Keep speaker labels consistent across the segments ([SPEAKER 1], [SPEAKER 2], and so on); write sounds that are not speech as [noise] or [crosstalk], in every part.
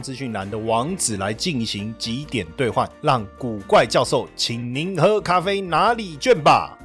[SPEAKER 1] 资讯栏的网址来进行几点兑换，让古怪教授请您喝咖啡哪里卷吧。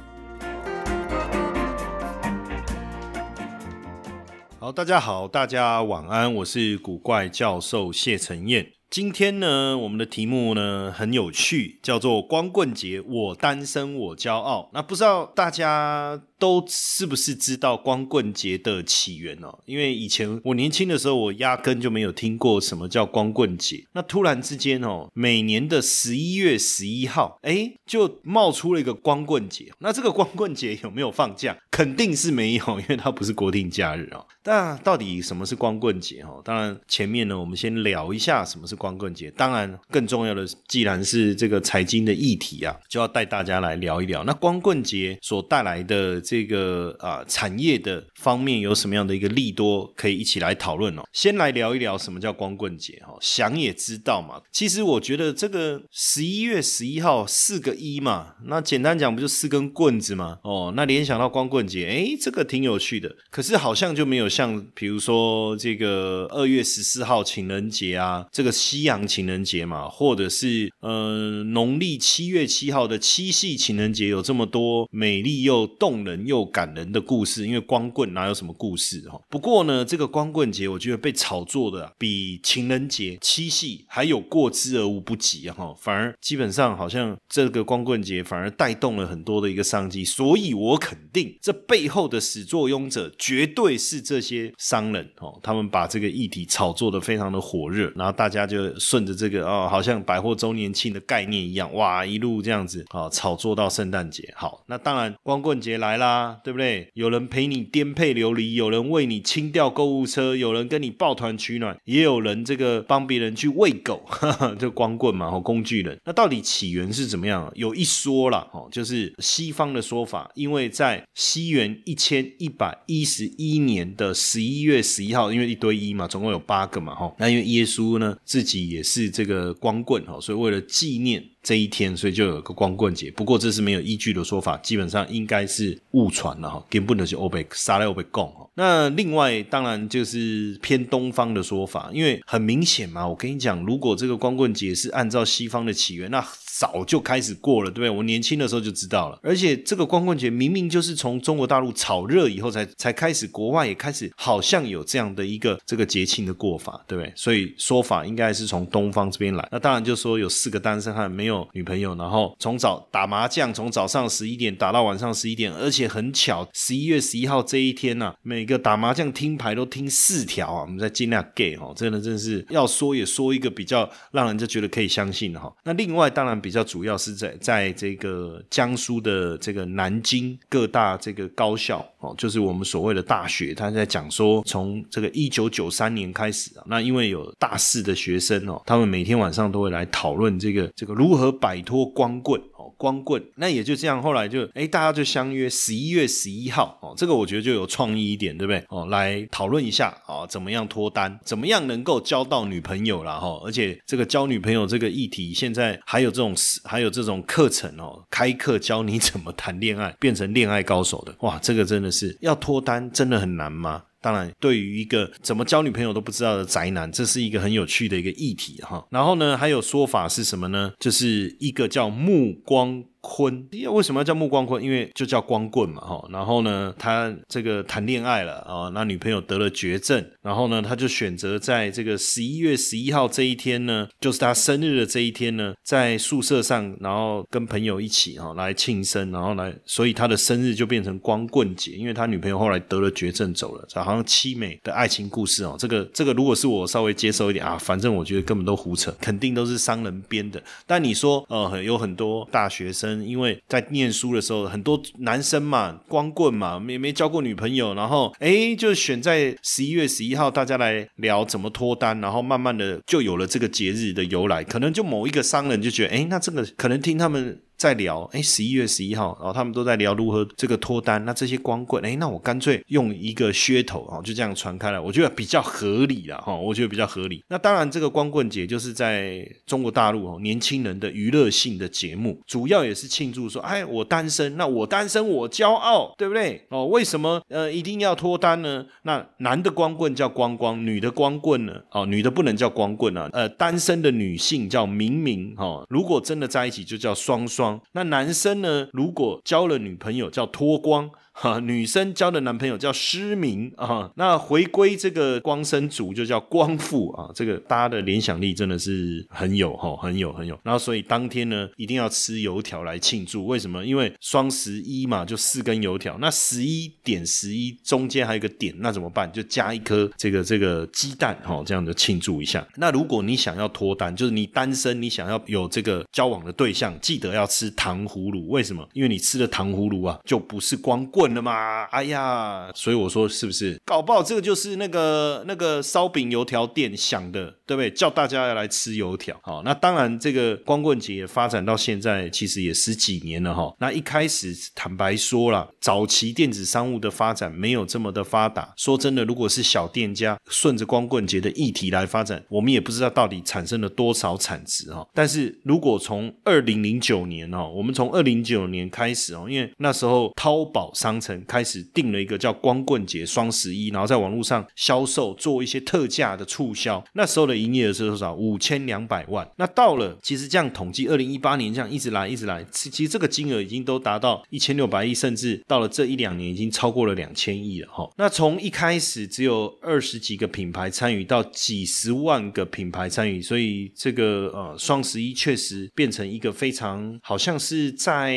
[SPEAKER 1] 好，大家好，大家晚安，我是古怪教授谢承彦。今天呢，我们的题目呢很有趣，叫做“光棍节，我单身我骄傲”。那不知道大家都是不是知道光棍节的起源哦？因为以前我年轻的时候，我压根就没有听过什么叫光棍节。那突然之间哦，每年的十一月十一号，哎，就冒出了一个光棍节。那这个光棍节有没有放假？肯定是没有，因为它不是国定假日哦。但到底什么是光棍节？哦，当然前面呢，我们先聊一下什么是光棍节。当然，更重要的，既然是这个财经的议题啊，就要带大家来聊一聊。那光棍节所带来的这个啊产业的方面有什么样的一个利多，可以一起来讨论哦。先来聊一聊什么叫光棍节哈，想也知道嘛。其实我觉得这个十一月十一号四个一嘛，那简单讲不就四根棍子吗？哦，那联想到光棍。节哎，这个挺有趣的，可是好像就没有像比如说这个二月十四号情人节啊，这个西洋情人节嘛，或者是呃农历七月七号的七夕情人节有这么多美丽又动人又感人的故事。因为光棍哪有什么故事哈？不过呢，这个光棍节我觉得被炒作的比情人节、七夕还有过之而无不及哈。反而基本上好像这个光棍节反而带动了很多的一个商机，所以我肯定这。背后的始作俑者绝对是这些商人哦，他们把这个议题炒作的非常的火热，然后大家就顺着这个哦，好像百货周年庆的概念一样，哇，一路这样子啊，炒作到圣诞节。好，那当然光棍节来了啦，对不对？有人陪你颠沛流离，有人为你清掉购物车，有人跟你抱团取暖，也有人这个帮别人去喂狗，[laughs] 就光棍嘛，哦，工具人。那到底起源是怎么样？有一说了哦，就是西方的说法，因为在西。元一千一百一十一年的十一月十一号，因为一堆一嘛，总共有八个嘛，哈。那因为耶稣呢自己也是这个光棍哈，所以为了纪念。这一天，所以就有个光棍节。不过这是没有依据的说法，基本上应该是误传了哈，根本就是欧北杀来欧北贡哈。那另外当然就是偏东方的说法，因为很明显嘛，我跟你讲，如果这个光棍节是按照西方的起源，那早就开始过了，对不对？我年轻的时候就知道了。而且这个光棍节明明就是从中国大陆炒热以后才才开始，国外也开始好像有这样的一个这个节庆的过法，对不对？所以说法应该是从东方这边来。那当然就说有四个单身汉没有。女朋友，然后从早打麻将，从早上十一点打到晚上十一点，而且很巧，十一月十一号这一天呢，每个打麻将听牌都听四条啊，我们在尽量 gay 哈，真的真是要说也说一个比较让人家觉得可以相信的哈。那另外当然比较主要是在在这个江苏的这个南京各大这个高校哦，就是我们所谓的大学，他在讲说从这个一九九三年开始啊，那因为有大四的学生哦，他们每天晚上都会来讨论这个这个如何。摆脱光棍光棍那也就这样，后来就哎，大家就相约十一月十一号哦，这个我觉得就有创意一点，对不对哦？来讨论一下啊，怎么样脱单，怎么样能够交到女朋友了哈？而且这个交女朋友这个议题，现在还有这种还有这种课程哦，开课教你怎么谈恋爱，变成恋爱高手的哇，这个真的是要脱单真的很难吗？当然，对于一个怎么交女朋友都不知道的宅男，这是一个很有趣的一个议题哈。然后呢，还有说法是什么呢？就是一个叫目光。坤，为什么要叫目光坤？因为就叫光棍嘛，哈。然后呢，他这个谈恋爱了啊，那女朋友得了绝症，然后呢，他就选择在这个十一月十一号这一天呢，就是他生日的这一天呢，在宿舍上，然后跟朋友一起哈来庆生，然后来，所以他的生日就变成光棍节，因为他女朋友后来得了绝症走了，好像凄美的爱情故事哦。这个这个，如果是我稍微接受一点啊，反正我觉得根本都胡扯，肯定都是商人编的。但你说呃，有很多大学生。因为在念书的时候，很多男生嘛，光棍嘛，没没交过女朋友，然后哎，就选在十一月十一号，大家来聊怎么脱单，然后慢慢的就有了这个节日的由来。可能就某一个商人就觉得，哎，那这个可能听他们。在聊，哎，十一月十一号，然后他们都在聊如何这个脱单。那这些光棍，哎，那我干脆用一个噱头啊，就这样传开了，我觉得比较合理了哈，我觉得比较合理。那当然，这个光棍节就是在中国大陆哦，年轻人的娱乐性的节目，主要也是庆祝说，哎，我单身，那我单身我骄傲，对不对？哦，为什么呃一定要脱单呢？那男的光棍叫光光，女的光棍呢？哦，女的不能叫光棍啊，呃，单身的女性叫明明哈，如果真的在一起就叫双双。那男生呢？如果交了女朋友，叫脱光。哈，[laughs] 女生交的男朋友叫失明啊，那回归这个光生族就叫光复啊，这个大家的联想力真的是很有哈，很有很有。然后所以当天呢，一定要吃油条来庆祝。为什么？因为双十一嘛，就四根油条。那十一点十一中间还有一个点，那怎么办？就加一颗这个这个鸡蛋哈，这样的庆祝一下。那如果你想要脱单，就是你单身，你想要有这个交往的对象，记得要吃糖葫芦。为什么？因为你吃了糖葫芦啊，就不是光棍。了嘛？哎呀，所以我说是不是搞不好这个就是那个那个烧饼油条店想的，对不对？叫大家要来吃油条。好，那当然这个光棍节发展到现在其实也十几年了哈。那一开始坦白说了，早期电子商务的发展没有这么的发达。说真的，如果是小店家顺着光棍节的议题来发展，我们也不知道到底产生了多少产值哈。但是如果从二零零九年哦，我们从二零九年开始哦，因为那时候淘宝商城开始定了一个叫光棍节双十一，然后在网络上销售做一些特价的促销。那时候的营业额是多少？五千两百万。那到了，其实这样统计，二零一八年这样一直来一直来，其实这个金额已经都达到一千六百亿，甚至到了这一两年已经超过了两千亿了哈。那从一开始只有二十几个品牌参与，到几十万个品牌参与，所以这个呃双十一确实变成一个非常好像是在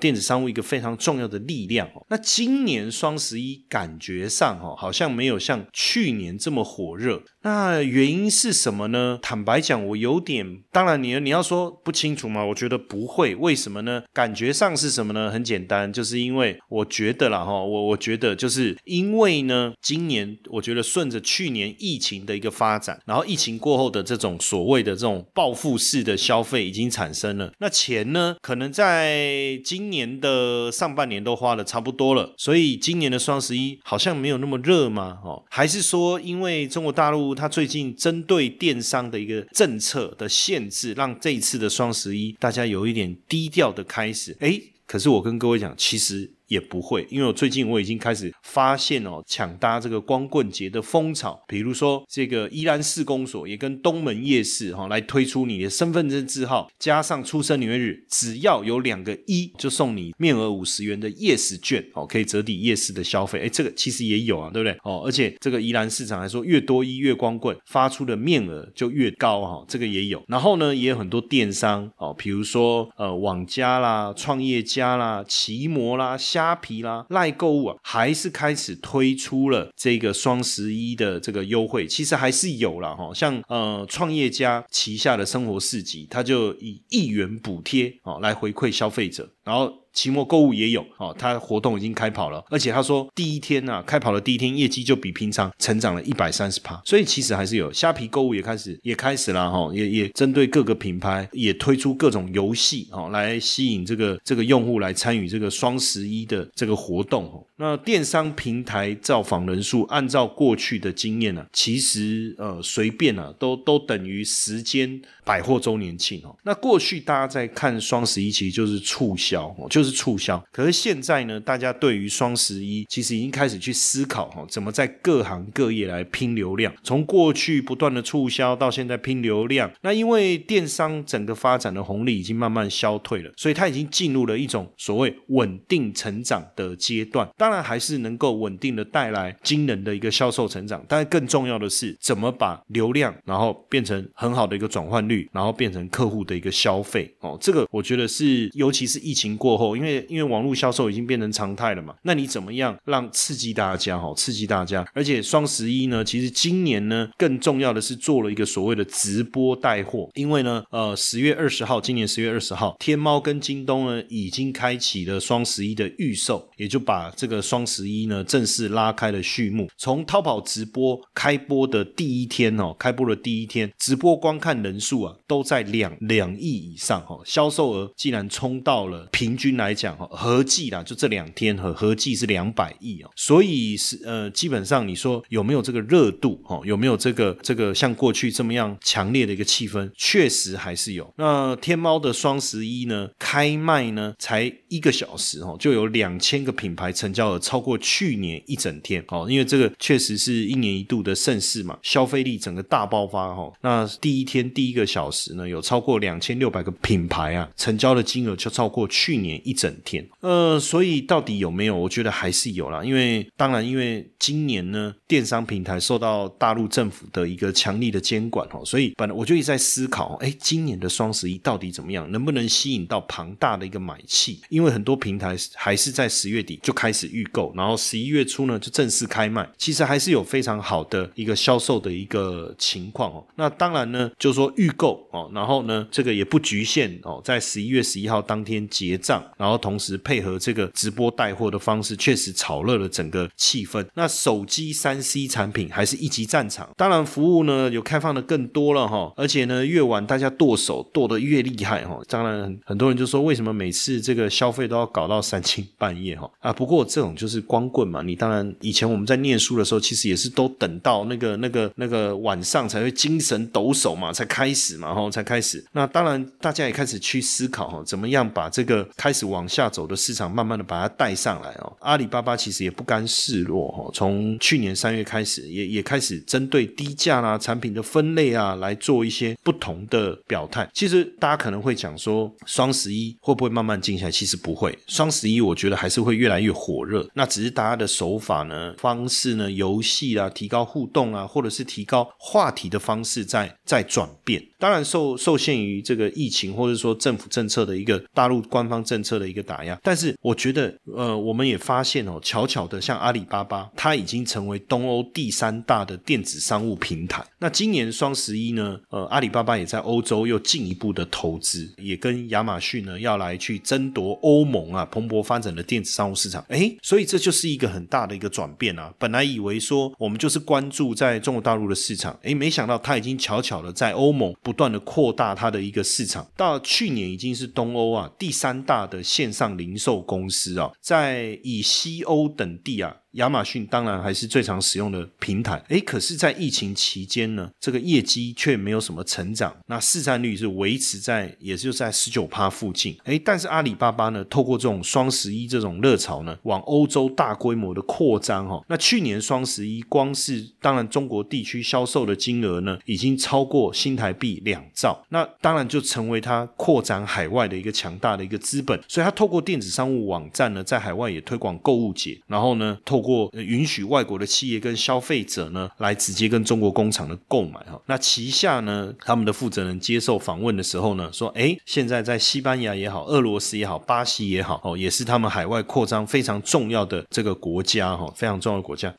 [SPEAKER 1] 电子商务一个非常重要的力量。那今年双十一感觉上哈，好像没有像去年这么火热。那原因是什么呢？坦白讲，我有点……当然，你你要说不清楚吗？我觉得不会。为什么呢？感觉上是什么呢？很简单，就是因为我觉得啦哈，我我觉得就是因为呢，今年我觉得顺着去年疫情的一个发展，然后疫情过后的这种所谓的这种报复式的消费已经产生了。那钱呢，可能在今年的上半年都花的差不多了，所以今年的双十一好像没有那么热吗？哦，还是说因为中国大陆？他最近针对电商的一个政策的限制，让这一次的双十一大家有一点低调的开始。诶，可是我跟各位讲，其实。也不会，因为我最近我已经开始发现哦，抢搭这个光棍节的风潮。比如说，这个宜兰市公所也跟东门夜市哈来推出你的身份证字号加上出生年月日，只要有两个一，就送你面额五十元的夜市券哦，可以折抵夜市的消费。哎，这个其实也有啊，对不对？哦，而且这个宜兰市场来说，越多一越光棍发出的面额就越高哈，这个也有。然后呢，也有很多电商哦，比如说呃网家啦、创业家啦、奇摩啦。虾皮啦，赖购物啊，还是开始推出了这个双十一的这个优惠，其实还是有了哈。像呃创业家旗下的生活市集，它就以一元补贴哦来回馈消费者，然后。期末购物也有哦，他活动已经开跑了，而且他说第一天呢，开跑的第一天业绩就比平常成长了一百三十趴，所以其实还是有虾皮购物也开始也开始了哈，也也针对各个品牌也推出各种游戏哦，来吸引这个这个用户来参与这个双十一的这个活动哦。那电商平台造访人数，按照过去的经验呢，其实呃随便啊都都等于时间百货周年庆哦。那过去大家在看双十一，其实就是促销哦，就是。是促销，可是现在呢？大家对于双十一其实已经开始去思考哈，怎么在各行各业来拼流量。从过去不断的促销到现在拼流量，那因为电商整个发展的红利已经慢慢消退了，所以它已经进入了一种所谓稳定成长的阶段。当然还是能够稳定的带来惊人的一个销售成长，但是更重要的是怎么把流量然后变成很好的一个转换率，然后变成客户的一个消费哦。这个我觉得是，尤其是疫情。情过后，因为因为网络销售已经变成常态了嘛，那你怎么样让刺激大家哈？刺激大家，而且双十一呢，其实今年呢更重要的是做了一个所谓的直播带货，因为呢，呃，十月二十号，今年十月二十号，天猫跟京东呢已经开启了双十一的预售，也就把这个双十一呢正式拉开了序幕。从淘宝直播开播的第一天哦，开播的第一天，直播观看人数啊都在两两亿以上哈，销售额竟然冲到了平均来讲哈，合计啦就这两天和合计是两百亿哦，所以是呃基本上你说有没有这个热度哦，有没有这个这个像过去这么样强烈的一个气氛，确实还是有。那天猫的双十一呢开卖呢才一个小时哦，就有两千个品牌成交额超过去年一整天哦，因为这个确实是一年一度的盛事嘛，消费力整个大爆发哈。那第一天第一个小时呢，有超过两千六百个品牌啊，成交的金额就超过去去年一整天。呃，所以到底有没有？我觉得还是有啦，因为当然，因为今年呢，电商平台受到大陆政府的一个强力的监管哦，所以本来我就一直在思考，哎，今年的双十一到底怎么样，能不能吸引到庞大的一个买气？因为很多平台还是在十月底就开始预购，然后十一月初呢就正式开卖，其实还是有非常好的一个销售的一个情况哦。那当然呢，就是说预购哦，然后呢，这个也不局限哦，在十一月十一号当天结结账，然后同时配合这个直播带货的方式，确实炒热了整个气氛。那手机三 C 产品还是一级战场，当然服务呢有开放的更多了哈，而且呢越晚大家剁手剁得越厉害哈。当然很多人就说，为什么每次这个消费都要搞到三更 [laughs] 半夜哈？啊，不过这种就是光棍嘛。你当然以前我们在念书的时候，其实也是都等到那个那个那个晚上才会精神抖擞嘛，才开始嘛，哈，才开始。那当然大家也开始去思考哈，怎么样把这个开始往下走的市场，慢慢的把它带上来哦。阿里巴巴其实也不甘示弱哈，从去年三月开始，也也开始针对低价啦产品的分类啊，来做一些不同的表态。其实大家可能会讲说，双十一会不会慢慢静下来？其实不会，双十一我觉得还是会越来越火热。那只是大家的手法呢、方式呢、游戏啊、提高互动啊，或者是提高话题的方式在在转变。当然受受限于这个疫情，或者说政府政策的一个大陆官方政策的一个打压。但是我觉得，呃，我们也发现哦，巧巧的，像阿里巴巴，它已经成为东欧第三大的电子商务平台。那今年双十一呢，呃，阿里巴巴也在欧洲又进一步的投资，也跟亚马逊呢要来去争夺欧盟啊蓬勃发展的电子商务市场。哎，所以这就是一个很大的一个转变啊！本来以为说我们就是关注在中国大陆的市场，哎，没想到它已经巧巧的在欧盟。不断的扩大它的一个市场，到去年已经是东欧啊第三大的线上零售公司啊，在以西欧等地啊。亚马逊当然还是最常使用的平台，诶，可是，在疫情期间呢，这个业绩却没有什么成长，那市占率是维持在，也就在十九趴附近，诶，但是阿里巴巴呢，透过这种双十一这种热潮呢，往欧洲大规模的扩张哈，那去年双十一光是当然中国地区销售的金额呢，已经超过新台币两兆，那当然就成为它扩展海外的一个强大的一个资本，所以它透过电子商务网站呢，在海外也推广购物节，然后呢，透过允许外国的企业跟消费者呢，来直接跟中国工厂的购买哈。那旗下呢，他们的负责人接受访问的时候呢，说：哎，现在在西班牙也好，俄罗斯也好，巴西也好，哦，也是他们海外扩张非常重要的这个国家哈，非常重要的国家。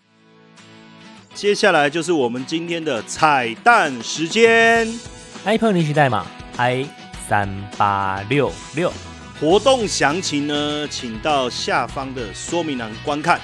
[SPEAKER 1] 接下来就是我们今天的彩蛋时间
[SPEAKER 2] ，iPhone 领取代码 i 三八六六。
[SPEAKER 1] 活动详情呢，请到下方的说明栏观看。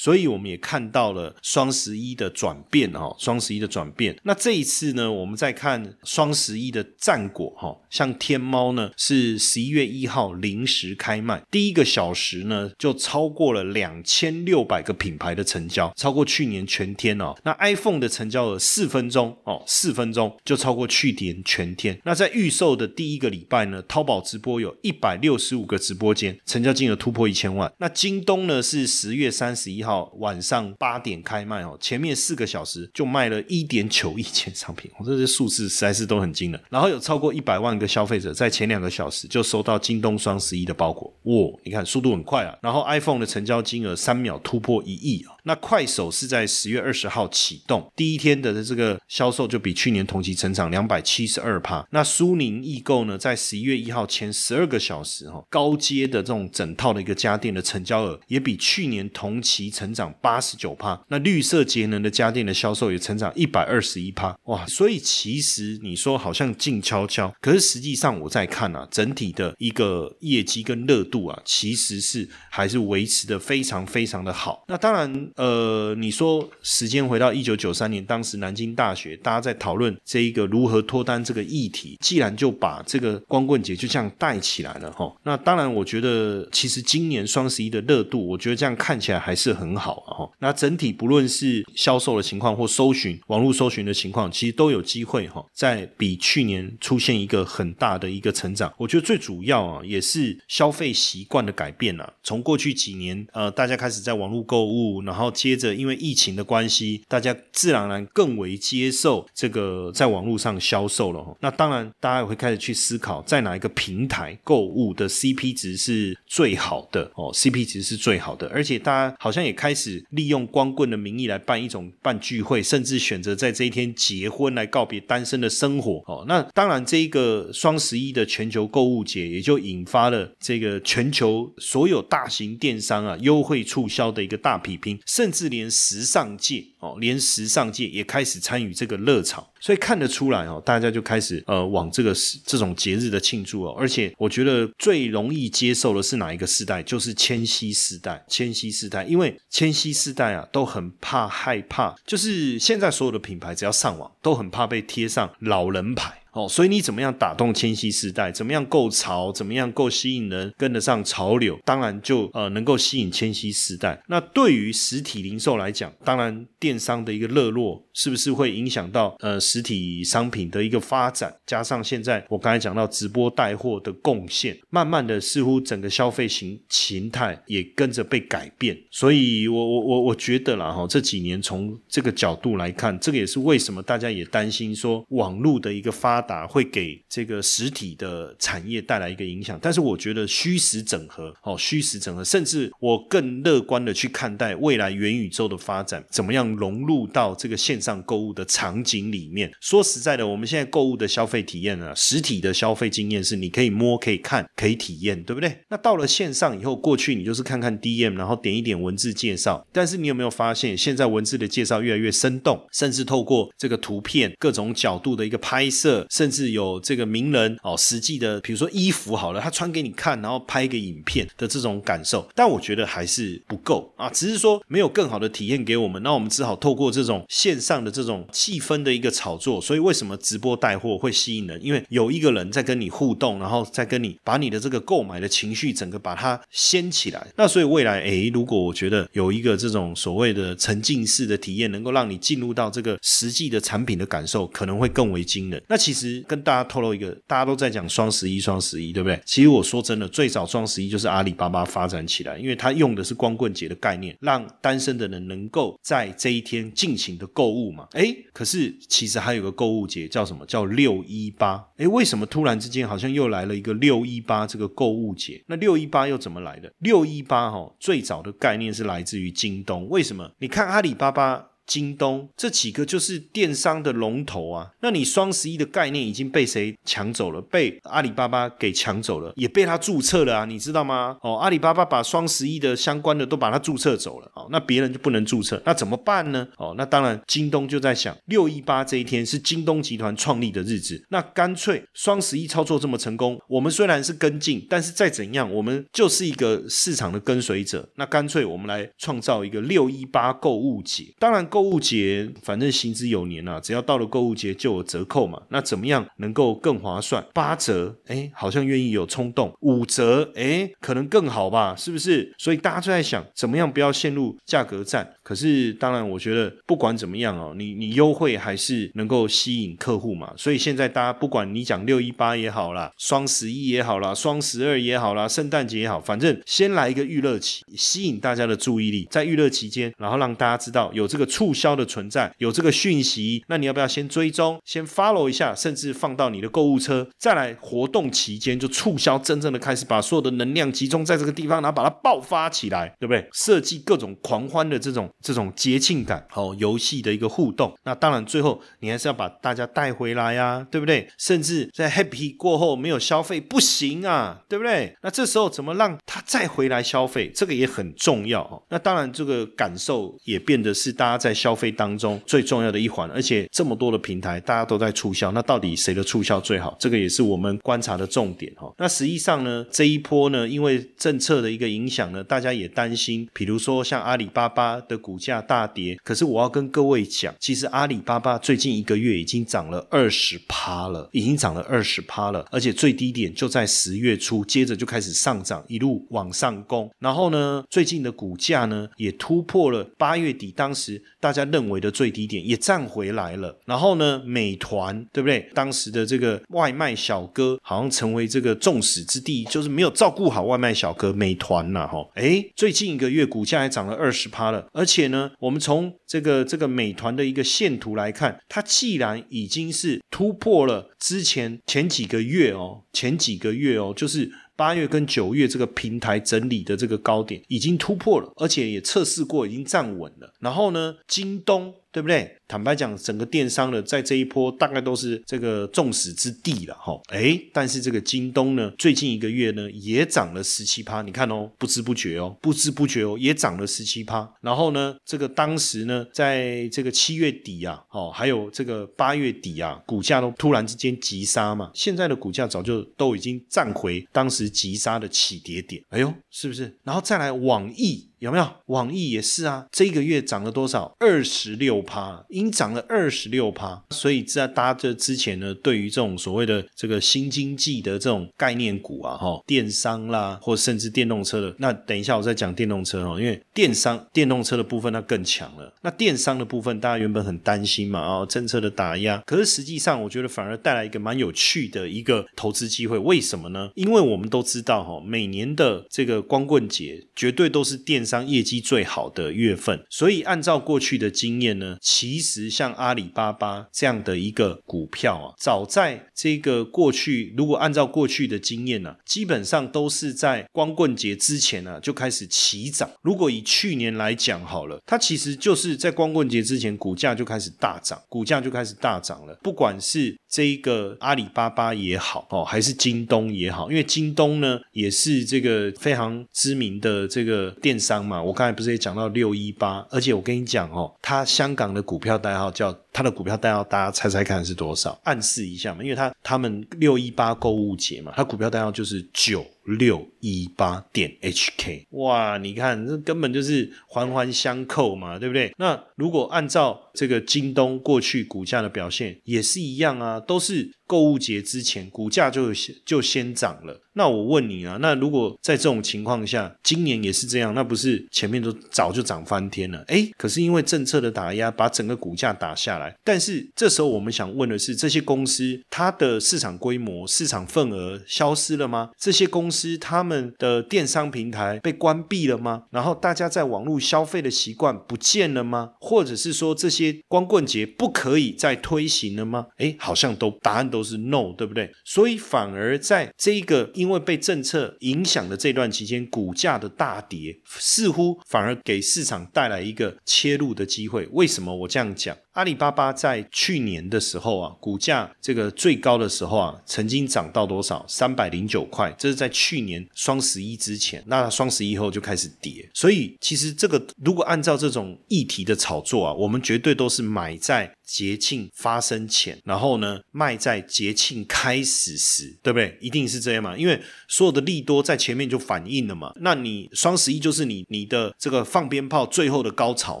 [SPEAKER 1] 所以我们也看到了双十一的转变哈，双十一的转变。那这一次呢，我们再看双十一的战果哈，像天猫呢是十一月一号零时开卖，第一个小时呢就超过了两千六百个品牌的成交，超过去年全天哦。那 iPhone 的成交额四分钟哦，四分钟就超过去年全天。那在预售的第一个礼拜呢，淘宝直播有一百六十五个直播间，成交金额突破一千万。那京东呢是十月三十一号。晚上八点开卖哦，前面四个小时就卖了一点九亿件商品，我这些数字实在是都很惊人。然后有超过一百万个消费者在前两个小时就收到京东双十一的包裹，哇，你看速度很快啊。然后 iPhone 的成交金额三秒突破一亿啊。那快手是在十月二十号启动，第一天的这个销售就比去年同期成长两百七十二帕。那苏宁易购呢，在十一月一号前十二个小时哈，高阶的这种整套的一个家电的成交额也比去年同期成长八十九帕。那绿色节能的家电的销售也成长一百二十一帕。哇，所以其实你说好像静悄悄，可是实际上我在看啊，整体的一个业绩跟热度啊，其实是还是维持的非常非常的好。那当然。呃，你说时间回到一九九三年，当时南京大学大家在讨论这一个如何脱单这个议题，既然就把这个光棍节就这样带起来了哈。那当然，我觉得其实今年双十一的热度，我觉得这样看起来还是很好啊哈。那整体不论是销售的情况或搜寻网络搜寻的情况，其实都有机会哈，在比去年出现一个很大的一个成长。我觉得最主要啊，也是消费习惯的改变啊。从过去几年，呃，大家开始在网络购物，然后然后接着，因为疫情的关系，大家自然而然更为接受这个在网络上销售了。那当然，大家也会开始去思考，在哪一个平台购物的 CP 值是最好的哦？CP 值是最好的，而且大家好像也开始利用光棍的名义来办一种办聚会，甚至选择在这一天结婚来告别单身的生活哦。那当然，这一个双十一的全球购物节也就引发了这个全球所有大型电商啊优惠促销的一个大比拼。甚至连时尚界哦，连时尚界也开始参与这个热潮，所以看得出来哦，大家就开始呃往这个这种节日的庆祝哦。而且我觉得最容易接受的是哪一个世代？就是千禧世代。千禧世代，因为千禧世代啊都很怕害怕，就是现在所有的品牌只要上网，都很怕被贴上老人牌。哦，所以你怎么样打动千禧世代？怎么样够潮？怎么样够吸引人？跟得上潮流？当然就呃能够吸引千禧世代。那对于实体零售来讲，当然电商的一个热络，是不是会影响到呃实体商品的一个发展？加上现在我刚才讲到直播带货的贡献，慢慢的似乎整个消费形形态也跟着被改变。所以我我我我觉得啦哈，这几年从这个角度来看，这个也是为什么大家也担心说网络的一个发。达会给这个实体的产业带来一个影响，但是我觉得虚实整合，哦，虚实整合，甚至我更乐观的去看待未来元宇宙的发展，怎么样融入到这个线上购物的场景里面。说实在的，我们现在购物的消费体验呢，实体的消费经验是你可以摸、可以看、可以体验，对不对？那到了线上以后，过去你就是看看 DM，然后点一点文字介绍，但是你有没有发现，现在文字的介绍越来越生动，甚至透过这个图片各种角度的一个拍摄。甚至有这个名人哦，实际的，比如说衣服好了，他穿给你看，然后拍一个影片的这种感受，但我觉得还是不够啊，只是说没有更好的体验给我们，那我们只好透过这种线上的这种气氛的一个炒作。所以为什么直播带货会吸引人？因为有一个人在跟你互动，然后再跟你把你的这个购买的情绪整个把它掀起来。那所以未来，诶，如果我觉得有一个这种所谓的沉浸式的体验，能够让你进入到这个实际的产品的感受，可能会更为惊人。那其实。实跟大家透露一个，大家都在讲双十一，双十一，对不对？其实我说真的，最早双十一就是阿里巴巴发展起来，因为它用的是光棍节的概念，让单身的人能够在这一天尽情的购物嘛。哎，可是其实还有个购物节叫什么？叫六一八。哎，为什么突然之间好像又来了一个六一八这个购物节？那六一八又怎么来的？六一八哈，最早的概念是来自于京东。为什么？你看阿里巴巴。京东这几个就是电商的龙头啊，那你双十一的概念已经被谁抢走了？被阿里巴巴给抢走了，也被他注册了啊，你知道吗？哦，阿里巴巴把双十一的相关的都把它注册走了，哦，那别人就不能注册，那怎么办呢？哦，那当然，京东就在想，六一八这一天是京东集团创立的日子，那干脆双十一操作这么成功，我们虽然是跟进，但是再怎样，我们就是一个市场的跟随者，那干脆我们来创造一个六一八购物节，当然购。购物节反正行之有年啊，只要到了购物节就有折扣嘛。那怎么样能够更划算？八折，哎，好像愿意有冲动；五折，哎，可能更好吧，是不是？所以大家就在想，怎么样不要陷入价格战？可是当然，我觉得不管怎么样哦，你你优惠还是能够吸引客户嘛。所以现在大家不管你讲六一八也好啦，双十一也好啦，双十二也好啦，圣诞节也好，反正先来一个预热期，吸引大家的注意力，在预热期间，然后让大家知道有这个出。促销的存在，有这个讯息，那你要不要先追踪，先 follow 一下，甚至放到你的购物车，再来活动期间就促销，真正的开始把所有的能量集中在这个地方，然后把它爆发起来，对不对？设计各种狂欢的这种这种节庆感，好游戏的一个互动。那当然最后你还是要把大家带回来呀，对不对？甚至在 happy 过后没有消费不行啊，对不对？那这时候怎么让他再回来消费，这个也很重要哦。那当然这个感受也变得是大家在在消费当中最重要的一环，而且这么多的平台大家都在促销，那到底谁的促销最好？这个也是我们观察的重点哈。那实际上呢，这一波呢，因为政策的一个影响呢，大家也担心，比如说像阿里巴巴的股价大跌，可是我要跟各位讲，其实阿里巴巴最近一个月已经涨了二十趴了，已经涨了二十趴了，而且最低点就在十月初，接着就开始上涨，一路往上攻。然后呢，最近的股价呢也突破了八月底当时大家认为的最低点，也站回来了。然后呢，美团对不对？当时的这个外卖小哥好像成为这个众矢之的，就是没有照顾好外卖小哥，美团呐哈。哎，最近一个月股价还涨了二十趴了，而且呢，我们从这个这个美团的一个线图来看，它既然已经是突破了之前前几个月哦，前几个月哦，就是八月跟九月这个平台整理的这个高点已经突破了，而且也测试过，已经站稳了。然后呢，京东对不对？坦白讲，整个电商的在这一波大概都是这个众矢之的了哈。哎，但是这个京东呢，最近一个月呢也涨了十七趴，你看哦，不知不觉哦，不知不觉哦，也涨了十七趴。然后呢，这个当时呢，在这个七月底啊，哦，还有这个八月底啊，股价都突然之间急杀嘛。现在的股价早就都已经站回当时急杀的起跌点。哎呦，是不是？然后再来网易。有没有？网易也是啊，这个月涨了多少？二十六趴，已经涨了二十六趴。所以在大家这之前呢，对于这种所谓的这个新经济的这种概念股啊，哈，电商啦，或甚至电动车的，那等一下我再讲电动车哦，因为电商电动车的部分那更强了。那电商的部分，大家原本很担心嘛，啊，政策的打压，可是实际上我觉得反而带来一个蛮有趣的一个投资机会。为什么呢？因为我们都知道哈，每年的这个光棍节绝对都是电。商业绩最好的月份，所以按照过去的经验呢，其实像阿里巴巴这样的一个股票啊，早在这个过去，如果按照过去的经验呢，基本上都是在光棍节之前呢就开始起涨。如果以去年来讲好了，它其实就是在光棍节之前股价就开始大涨，股价就开始大涨了。不管是这一个阿里巴巴也好哦，还是京东也好，因为京东呢也是这个非常知名的这个电商。嘛，我刚才不是也讲到六一八，而且我跟你讲哦，它香港的股票代号叫它的股票代号，大家猜猜看是多少？暗示一下嘛，因为它他们六一八购物节嘛，它股票代号就是九六一八点 HK。哇，你看这根本就是环环相扣嘛，对不对？那如果按照这个京东过去股价的表现，也是一样啊，都是购物节之前股价就就先涨了。那我问你啊，那如果在这种情况下，今年也是这样，那不是前面都早就涨翻天了？哎，可是因为政策的打压，把整个股价打下来。但是这时候我们想问的是，这些公司它的市场规模、市场份额消失了吗？这些公司他们的电商平台被关闭了吗？然后大家在网络消费的习惯不见了吗？或者是说这些光棍节不可以再推行了吗？哎，好像都答案都都是 no，对不对？所以反而在这个因为被政策影响的这段期间，股价的大跌似乎反而给市场带来一个切入的机会。为什么我这样讲？阿里巴巴在去年的时候啊，股价这个最高的时候啊，曾经涨到多少？三百零九块。这是在去年双十一之前，那双十一后就开始跌。所以其实这个如果按照这种议题的炒作啊，我们绝对都是买在节庆发生前，然后呢卖在节庆开始时，对不对？一定是这样嘛？因为所有的利多在前面就反映了嘛。那你双十一就是你你的这个放鞭炮最后的高潮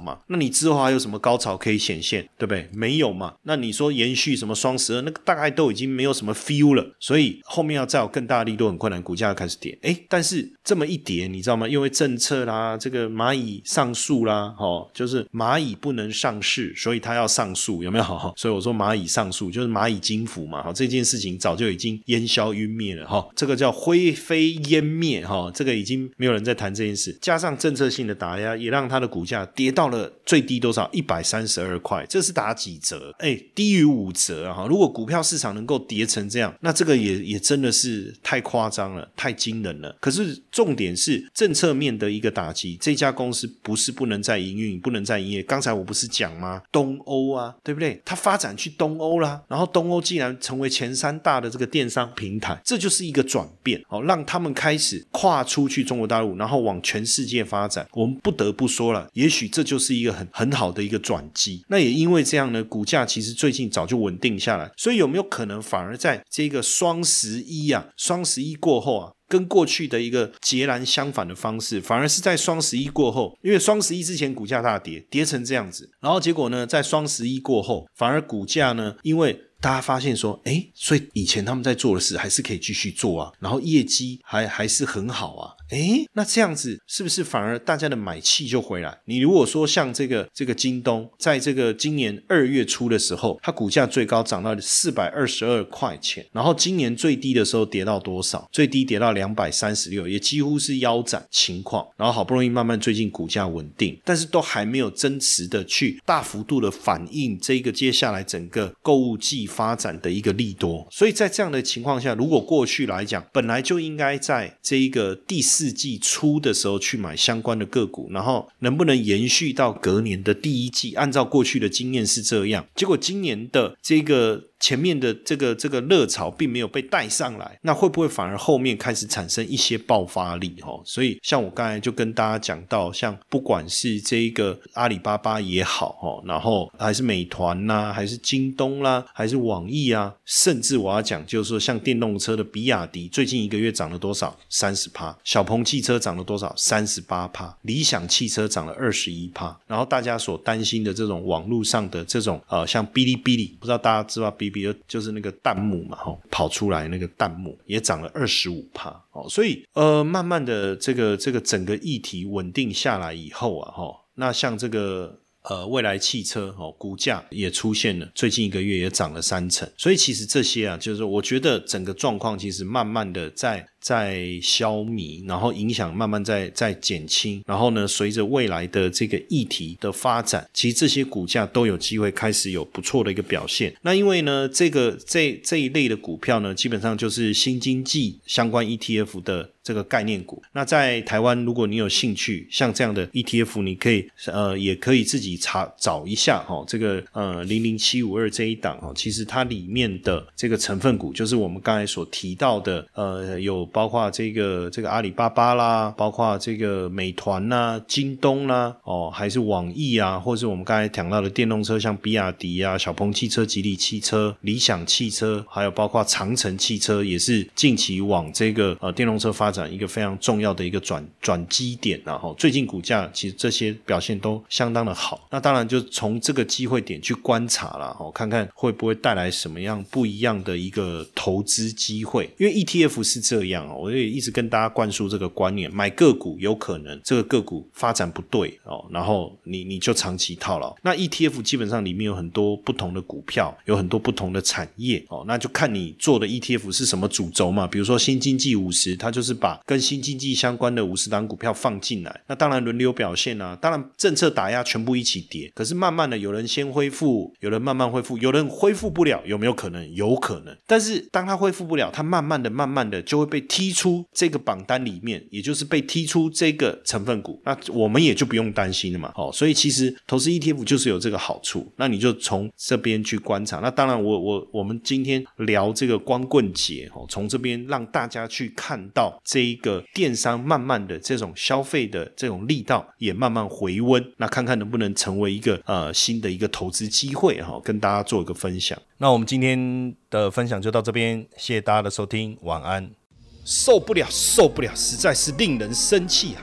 [SPEAKER 1] 嘛？那你之后还有什么高潮可以显现？对不对？没有嘛？那你说延续什么双十二，那个大概都已经没有什么 feel 了，所以后面要再有更大力度很困难，股价要开始跌。哎，但是这么一跌，你知道吗？因为政策啦，这个蚂蚁上诉啦，哦，就是蚂蚁不能上市，所以他要上诉，有没有？所以我说蚂蚁上诉就是蚂蚁金服嘛，哈，这件事情早就已经烟消云灭了，哈，这个叫灰飞烟灭，哈，这个已经没有人在谈这件事。加上政策性的打压，也让它的股价跌到了最低多少？一百三十二块，这是打几折？哎，低于五折啊！如果股票市场能够跌成这样，那这个也也真的是太夸张了，太惊人了。可是重点是政策面的一个打击，这家公司不是不能再营运，不能再营业。刚才我不是讲吗？东欧啊，对不对？它发展去东欧啦，然后东欧既然成为前三大的这个电商平台，这就是一个转变哦，让他们开始跨出去中国大陆，然后往全世界发展。我们不得不说了，也许这就是一个很很好的一个转机。那也因为这样呢，股价其实最近早就稳定下来，所以有没有可能反而在这个双十一啊，双十一过后啊？跟过去的一个截然相反的方式，反而是在双十一过后，因为双十一之前股价大跌，跌成这样子，然后结果呢，在双十一过后，反而股价呢，因为大家发现说，哎，所以以前他们在做的事还是可以继续做啊，然后业绩还还是很好啊。哎，那这样子是不是反而大家的买气就回来？你如果说像这个这个京东，在这个今年二月初的时候，它股价最高涨到四百二十二块钱，然后今年最低的时候跌到多少？最低跌到两百三十六，也几乎是腰斩情况。然后好不容易慢慢最近股价稳定，但是都还没有真实的去大幅度的反映这个接下来整个购物季发展的一个利多。所以在这样的情况下，如果过去来讲，本来就应该在这一个第四。四季初的时候去买相关的个股，然后能不能延续到隔年的第一季？按照过去的经验是这样，结果今年的这个。前面的这个这个热潮并没有被带上来，那会不会反而后面开始产生一些爆发力？哈，所以像我刚才就跟大家讲到，像不管是这一个阿里巴巴也好，哈，然后还是美团呐，还是京东啦，还是网易啊，甚至我要讲就是说，像电动车的比亚迪，最近一个月涨了多少？三十趴。小鹏汽车涨了多少？三十八趴。理想汽车涨了二十一趴。然后大家所担心的这种网络上的这种呃，像哔哩哔哩，不知道大家知道哔。比如就是那个弹幕嘛，哈，跑出来那个弹幕也涨了二十五帕，哦，所以呃，慢慢的这个这个整个议题稳定下来以后啊，哈，那像这个呃未来汽车哦，股价也出现了，最近一个月也涨了三成，所以其实这些啊，就是我觉得整个状况其实慢慢的在。在消弭，然后影响慢慢在在减轻，然后呢，随着未来的这个议题的发展，其实这些股价都有机会开始有不错的一个表现。那因为呢，这个这这一类的股票呢，基本上就是新经济相关 ETF 的这个概念股。那在台湾，如果你有兴趣，像这样的 ETF，你可以呃，也可以自己查找一下哈。这个呃零零七五二这一档哦，其实它里面的这个成分股，就是我们刚才所提到的呃有。包括这个这个阿里巴巴啦，包括这个美团呐、京东啦，哦，还是网易啊，或是我们刚才讲到的电动车，像比亚迪啊、小鹏汽车、吉利汽车、理想汽车，还有包括长城汽车，也是近期往这个呃电动车发展一个非常重要的一个转转机点。然后最近股价其实这些表现都相当的好。那当然就从这个机会点去观察了，哦，看看会不会带来什么样不一样的一个投资机会。因为 ETF 是这样。我也一直跟大家灌输这个观念：买个股有可能这个个股发展不对哦，然后你你就长期套牢。那 ETF 基本上里面有很多不同的股票，有很多不同的产业哦，那就看你做的 ETF 是什么主轴嘛。比如说新经济五十，它就是把跟新经济相关的五十档股票放进来。那当然轮流表现啊，当然政策打压全部一起跌。可是慢慢的有人先恢复，有人慢慢恢复，有人恢复不了，有没有可能？有可能。但是当他恢复不了，他慢慢的、慢慢的就会被。踢出这个榜单里面，也就是被踢出这个成分股，那我们也就不用担心了嘛。好，所以其实投资 ETF 就是有这个好处。那你就从这边去观察。那当然，我我我们今天聊这个光棍节，哦，从这边让大家去看到这一个电商慢慢的这种消费的这种力道也慢慢回温。那看看能不能成为一个呃新的一个投资机会哈，跟大家做一个分享。那我们今天的分享就到这边，谢谢大家的收听，晚安。受不了，受不了，实在是令人生气啊！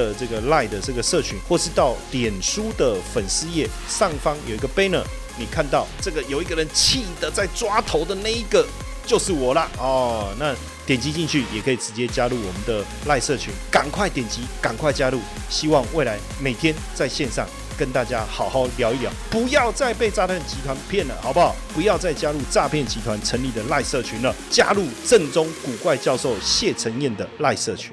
[SPEAKER 1] 的这个赖的这个社群，或是到脸书的粉丝页上方有一个 banner，你看到这个有一个人气的在抓头的那一个。就是我啦哦，那点击进去也可以直接加入我们的赖社群，赶快点击，赶快加入，希望未来每天在线上跟大家好好聊一聊，不要再被诈骗集团骗了，好不好？不要再加入诈骗集团成立的赖社群了，加入正宗古怪教授谢承彦的赖社群。